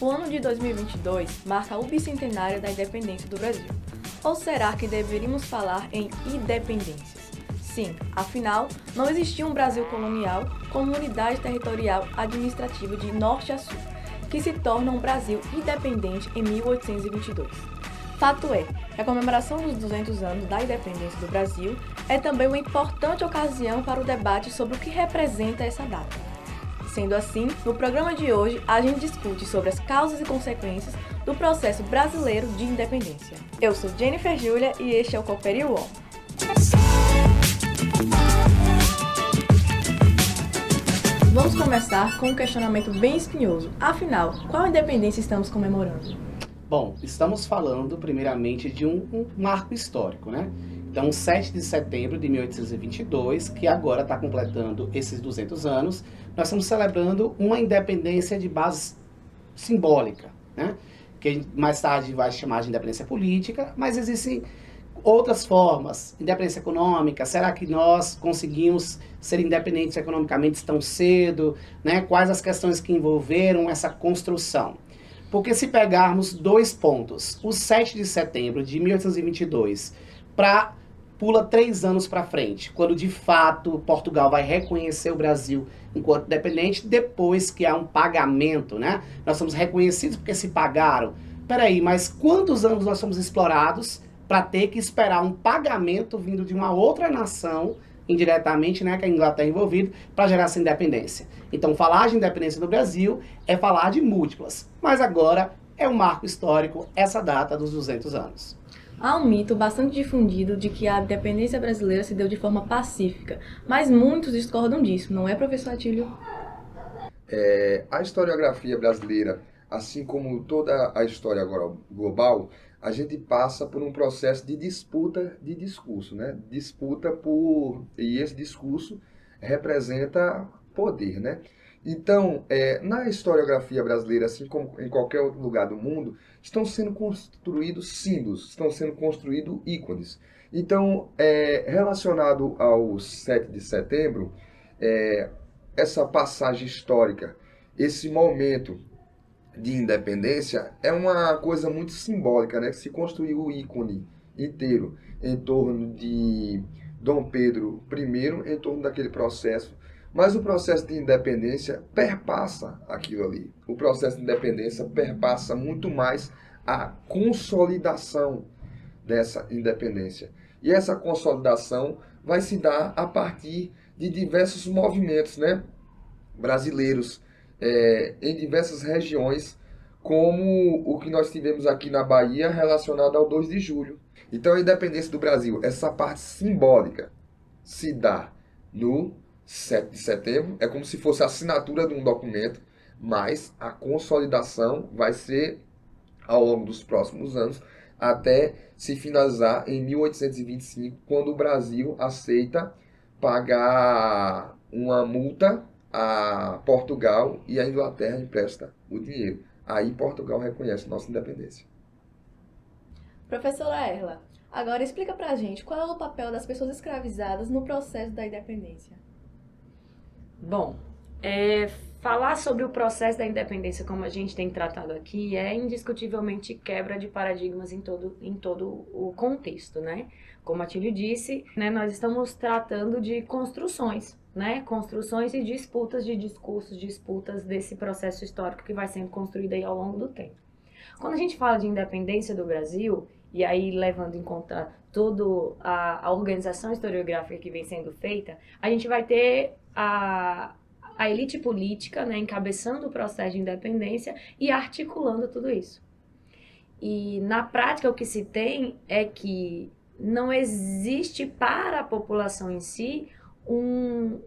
O ano de 2022 marca o bicentenário da independência do Brasil. Ou será que deveríamos falar em independências? Sim, afinal, não existia um Brasil colonial como unidade territorial administrativa de norte a sul, que se torna um Brasil independente em 1822. Fato é que a comemoração dos 200 anos da independência do Brasil é também uma importante ocasião para o debate sobre o que representa essa data. Sendo assim, no programa de hoje a gente discute sobre as causas e consequências do processo brasileiro de independência. Eu sou Jennifer Júlia e este é o Cooperi UOL. Vamos começar com um questionamento bem espinhoso. Afinal, qual independência estamos comemorando? Bom, estamos falando primeiramente de um, um marco histórico, né? Então, 7 de setembro de 1822, que agora está completando esses 200 anos, nós estamos celebrando uma independência de base simbólica, né? que mais tarde vai chamar de independência política, mas existem outras formas, independência econômica, será que nós conseguimos ser independentes economicamente tão cedo, né? Quais as questões que envolveram essa construção? Porque se pegarmos dois pontos, o 7 de setembro de 1822 para pula três anos para frente, quando de fato Portugal vai reconhecer o Brasil enquanto independente, depois que há um pagamento, né? Nós somos reconhecidos porque se pagaram. Peraí, mas quantos anos nós somos explorados para ter que esperar um pagamento vindo de uma outra nação, indiretamente, né, que a Inglaterra é envolvida, para gerar essa independência? Então, falar de independência do Brasil é falar de múltiplas. Mas agora é um marco histórico essa data dos 200 anos. Há um mito bastante difundido de que a independência brasileira se deu de forma pacífica, mas muitos discordam disso, não é, professor Atílio? É, a historiografia brasileira, assim como toda a história global, a gente passa por um processo de disputa de discurso, né? Disputa por e esse discurso representa poder, né? Então, é, na historiografia brasileira, assim como em qualquer outro lugar do mundo, estão sendo construídos símbolos, estão sendo construídos ícones. Então, é, relacionado ao 7 de setembro, é, essa passagem histórica, esse momento de independência, é uma coisa muito simbólica, né? Que se construiu o ícone inteiro em torno de Dom Pedro I, em torno daquele processo mas o processo de independência perpassa aquilo ali. O processo de independência perpassa muito mais a consolidação dessa independência. E essa consolidação vai se dar a partir de diversos movimentos né, brasileiros é, em diversas regiões, como o que nós tivemos aqui na Bahia relacionado ao 2 de julho. Então, a independência do Brasil, essa parte simbólica, se dá no 7 de setembro, é como se fosse a assinatura de um documento, mas a consolidação vai ser ao longo dos próximos anos, até se finalizar em 1825, quando o Brasil aceita pagar uma multa a Portugal e a Inglaterra empresta o dinheiro. Aí Portugal reconhece nossa independência. Professora Erla, agora explica pra gente qual é o papel das pessoas escravizadas no processo da independência. Bom, é, falar sobre o processo da independência, como a gente tem tratado aqui, é indiscutivelmente quebra de paradigmas em todo, em todo o contexto, né? Como a Tílio disse, né, nós estamos tratando de construções, né? Construções e disputas de discursos, disputas desse processo histórico que vai sendo construído aí ao longo do tempo. Quando a gente fala de independência do Brasil, e aí levando em conta toda a, a organização historiográfica que vem sendo feita, a gente vai ter a, a elite política, né, encabeçando o processo de independência e articulando tudo isso. E na prática o que se tem é que não existe para a população em si um,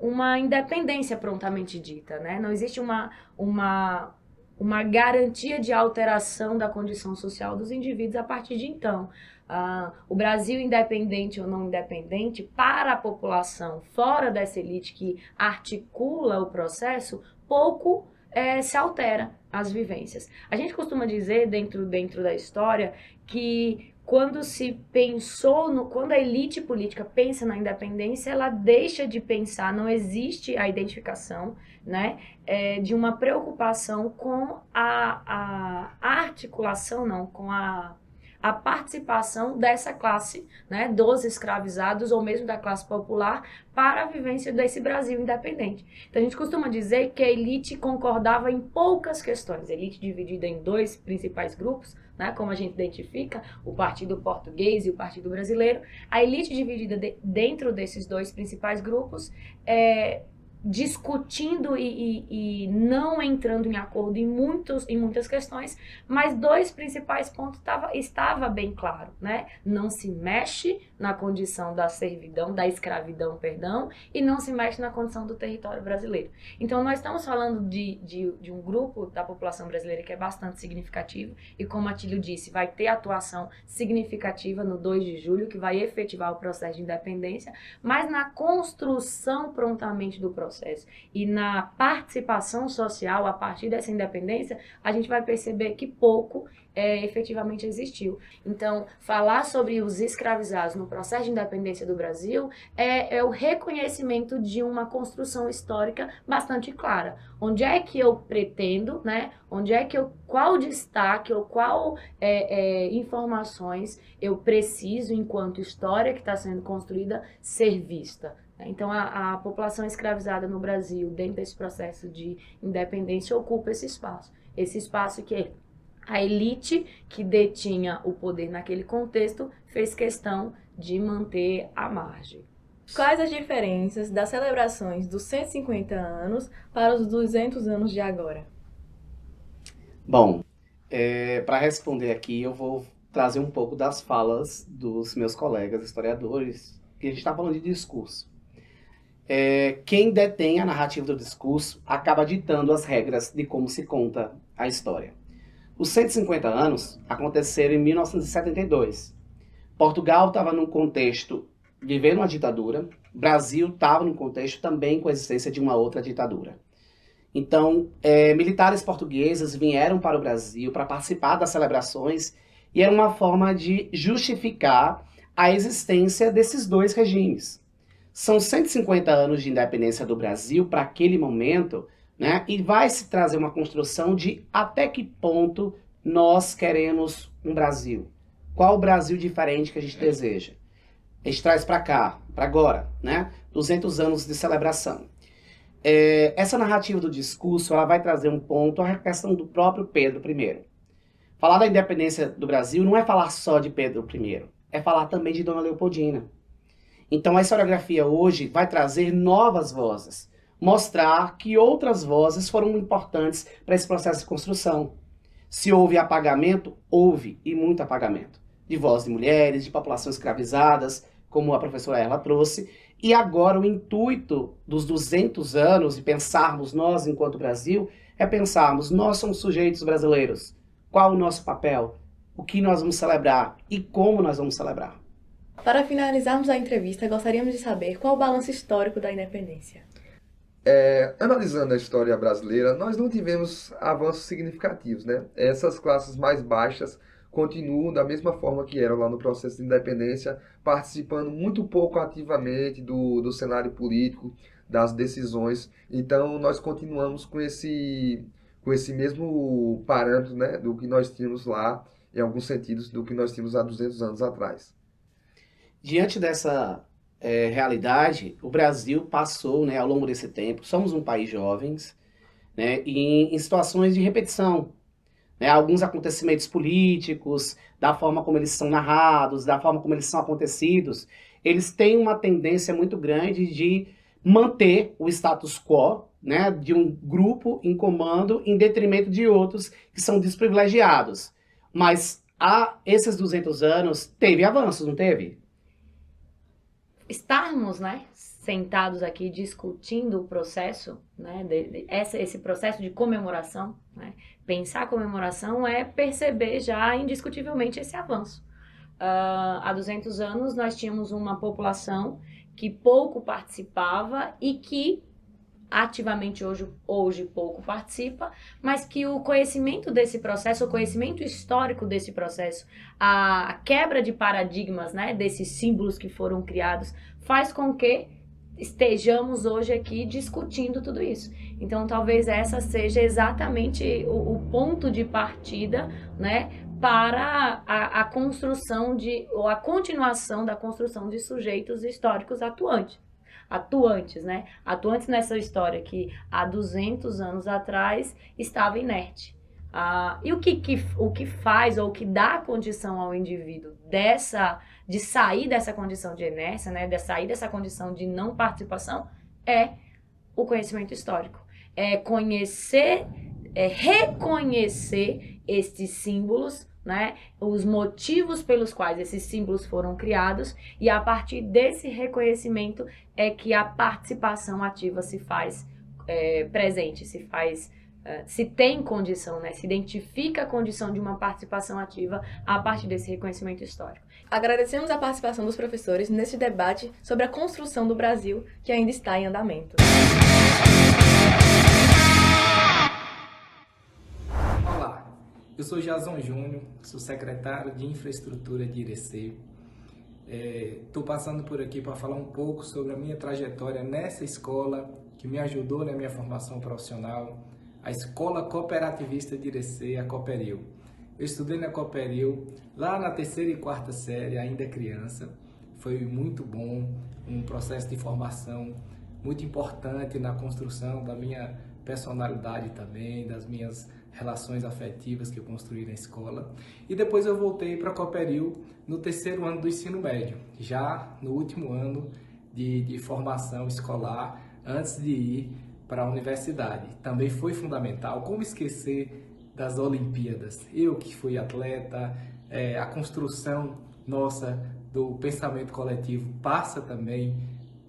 uma independência prontamente dita, né? Não existe uma, uma, uma garantia de alteração da condição social dos indivíduos a partir de então. Uh, o Brasil independente ou não independente, para a população fora dessa elite que articula o processo, pouco é, se altera as vivências. A gente costuma dizer dentro, dentro da história que quando se pensou no, quando a elite política pensa na independência, ela deixa de pensar, não existe a identificação né, é, de uma preocupação com a, a articulação, não, com a a participação dessa classe, né, dos escravizados ou mesmo da classe popular para a vivência desse Brasil independente. Então a gente costuma dizer que a elite concordava em poucas questões, a elite dividida em dois principais grupos, né, como a gente identifica, o Partido Português e o Partido Brasileiro. A elite dividida de, dentro desses dois principais grupos é, discutindo e, e, e, não entrando em acordo em, muitos, em muitas questões, mas dois principais pontos tava, estava bem claro, né? Não se mexe na condição da servidão, da escravidão, perdão, e não se mexe na condição do território brasileiro. Então, nós estamos falando de, de, de um grupo da população brasileira que é bastante significativo, e como a Tílio disse, vai ter atuação significativa no 2 de julho, que vai efetivar o processo de independência, mas na construção prontamente do processo processo e na participação social a partir dessa independência, a gente vai perceber que pouco é, efetivamente existiu. Então, falar sobre os escravizados no processo de independência do Brasil é, é, o reconhecimento de uma construção histórica bastante clara. Onde é que eu pretendo, né? Onde é que eu, qual destaque ou qual é, é informações eu preciso, enquanto história que está sendo construída, ser vista. Então, a, a, população escravizada no Brasil, dentro desse processo de independência, ocupa esse espaço. Esse espaço que a elite que detinha o poder naquele contexto fez questão de manter à margem. Quais as diferenças das celebrações dos 150 anos para os 200 anos de agora? Bom, é, para responder aqui, eu vou trazer um pouco das falas dos meus colegas historiadores, que a gente está falando de discurso é, quem detém a narrativa do discurso acaba ditando as regras de como se conta a história. Os 150 anos aconteceram em 1972. Portugal estava num contexto vivendo uma ditadura, Brasil estava num contexto também com a existência de uma outra ditadura. Então, é, militares portugueses vieram para o Brasil para participar das celebrações e era uma forma de justificar a existência desses dois regimes. São 150 anos de independência do Brasil para aquele momento, né? E vai se trazer uma construção de até que ponto nós queremos um Brasil. Qual o Brasil diferente que a gente deseja? A gente traz para cá, para agora, né? 200 anos de celebração. É, essa narrativa do discurso ela vai trazer um ponto a questão do próprio Pedro I. Falar da independência do Brasil não é falar só de Pedro I, é falar também de Dona Leopoldina. Então a historiografia hoje vai trazer novas vozes, mostrar que outras vozes foram importantes para esse processo de construção. Se houve apagamento, houve, e muito apagamento, de vozes de mulheres, de populações escravizadas, como a professora Erla trouxe, e agora o intuito dos 200 anos de pensarmos nós enquanto Brasil é pensarmos nós somos sujeitos brasileiros. Qual o nosso papel? O que nós vamos celebrar e como nós vamos celebrar? Para finalizarmos a entrevista, gostaríamos de saber qual o balanço histórico da independência. É, analisando a história brasileira, nós não tivemos avanços significativos, né? Essas classes mais baixas continuam da mesma forma que eram lá no processo de independência, participando muito pouco ativamente do, do cenário político, das decisões. Então, nós continuamos com esse, com esse mesmo parâmetro né, do que nós tínhamos lá, em alguns sentidos, do que nós tínhamos há 200 anos atrás. Diante dessa é, realidade, o Brasil passou, né, ao longo desse tempo, somos um país jovens, né, em, em situações de repetição. Né, alguns acontecimentos políticos, da forma como eles são narrados, da forma como eles são acontecidos, eles têm uma tendência muito grande de manter o status quo, né, de um grupo em comando em detrimento de outros que são desprivilegiados. Mas há esses 200 anos teve avanços, não teve? Estarmos, né, sentados aqui discutindo o processo, né, de, de, essa, esse processo de comemoração, né, pensar a comemoração é perceber já indiscutivelmente esse avanço. Uh, há 200 anos nós tínhamos uma população que pouco participava e que ativamente hoje, hoje pouco participa, mas que o conhecimento desse processo, o conhecimento histórico desse processo, a quebra de paradigmas, né, desses símbolos que foram criados, faz com que estejamos hoje aqui discutindo tudo isso. Então, talvez essa seja exatamente o, o ponto de partida, né, para a, a, construção de, ou a continuação da construção de sujeitos históricos atuantes. Atuantes, né? Atuantes nessa história que há 200 anos atrás estava inerte. Ah, e o que, que, o que faz ou o que dá condição ao indivíduo dessa de sair dessa condição de inércia, né, de sair dessa condição de não participação, é o conhecimento histórico. É conhecer, é reconhecer estes símbolos, né, os motivos pelos quais esses símbolos foram criados, e a partir desse reconhecimento é que a participação ativa se faz é, presente, se faz eh, se tem condição, né, se identifica a condição de uma participação ativa a partir desse reconhecimento histórico. Agradecemos a participação dos professores neste debate sobre a construção do Brasil, que ainda está em andamento. Olá, eu sou Jason Júnior, sou secretário de Infraestrutura de Irecê. Estou é, passando por aqui para falar um pouco sobre a minha trajetória nessa escola que me ajudou na minha formação profissional a Escola Cooperativista de Irecê, a Cooperil. Eu estudei na Cooperil lá na terceira e quarta série, ainda criança. Foi muito bom, um processo de formação muito importante na construção da minha personalidade também, das minhas relações afetivas que eu construí na escola. E depois eu voltei para Cooperil no terceiro ano do ensino médio, já no último ano de, de formação escolar, antes de ir para a universidade. Também foi fundamental. Como esquecer das Olimpíadas? Eu que fui atleta, é, a construção nossa do pensamento coletivo passa também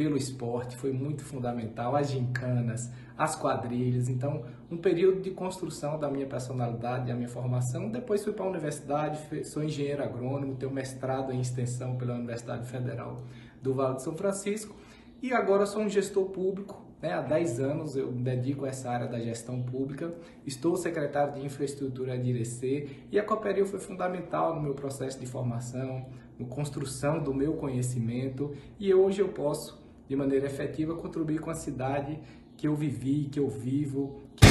pelo esporte, foi muito fundamental. As gincanas, as quadrilhas. Então, um período de construção da minha personalidade, da minha formação. Depois fui para a universidade, sou engenheiro agrônomo, tenho mestrado em extensão pela Universidade Federal do Vale de São Francisco. E agora sou um gestor público né? Há 10 anos eu me dedico a essa área da gestão pública, estou secretário de infraestrutura de IRC e a Cooperil foi fundamental no meu processo de formação, na construção do meu conhecimento e hoje eu posso, de maneira efetiva, contribuir com a cidade que eu vivi, que eu vivo. Que...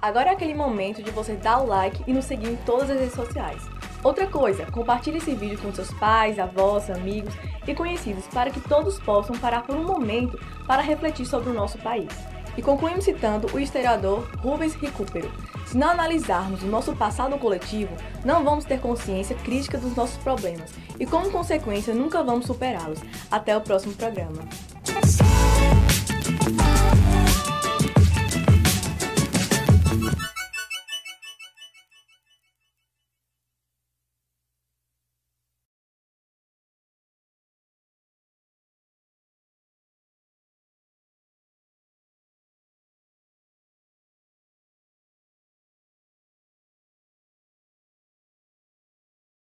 Agora é aquele momento de você dar o like e nos seguir em todas as redes sociais. Outra coisa, compartilhe esse vídeo com seus pais, avós, amigos e conhecidos para que todos possam parar por um momento para refletir sobre o nosso país. E concluímos citando o historiador Rubens Recupero. Se não analisarmos o nosso passado coletivo, não vamos ter consciência crítica dos nossos problemas e, como consequência, nunca vamos superá-los. Até o próximo programa.